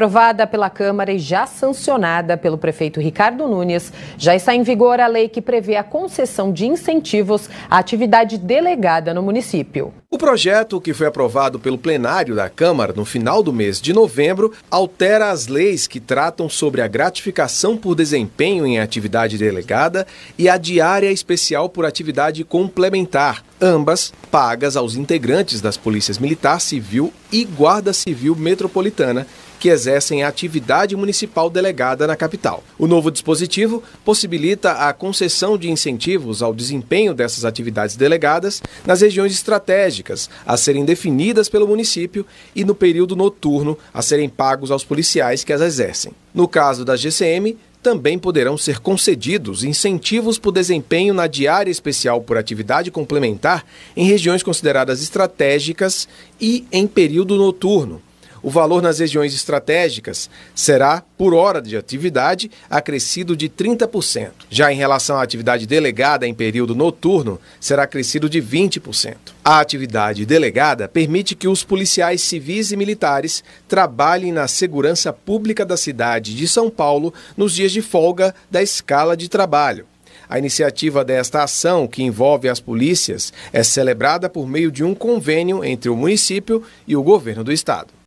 Aprovada pela Câmara e já sancionada pelo prefeito Ricardo Nunes, já está em vigor a lei que prevê a concessão de incentivos à atividade delegada no município. O projeto, que foi aprovado pelo plenário da Câmara no final do mês de novembro, altera as leis que tratam sobre a gratificação por desempenho em atividade delegada e a diária especial por atividade complementar, ambas pagas aos integrantes das polícias militar, civil e guarda civil metropolitana que exercem a atividade municipal delegada na capital. O novo dispositivo possibilita a concessão de incentivos ao desempenho dessas atividades delegadas nas regiões estratégicas, a serem definidas pelo município, e no período noturno, a serem pagos aos policiais que as exercem. No caso da GCM, também poderão ser concedidos incentivos por desempenho na diária especial por atividade complementar em regiões consideradas estratégicas e em período noturno. O valor nas regiões estratégicas será, por hora de atividade, acrescido de 30%. Já em relação à atividade delegada em período noturno, será crescido de 20%. A atividade delegada permite que os policiais civis e militares trabalhem na segurança pública da cidade de São Paulo nos dias de folga da escala de trabalho. A iniciativa desta ação, que envolve as polícias, é celebrada por meio de um convênio entre o município e o governo do estado.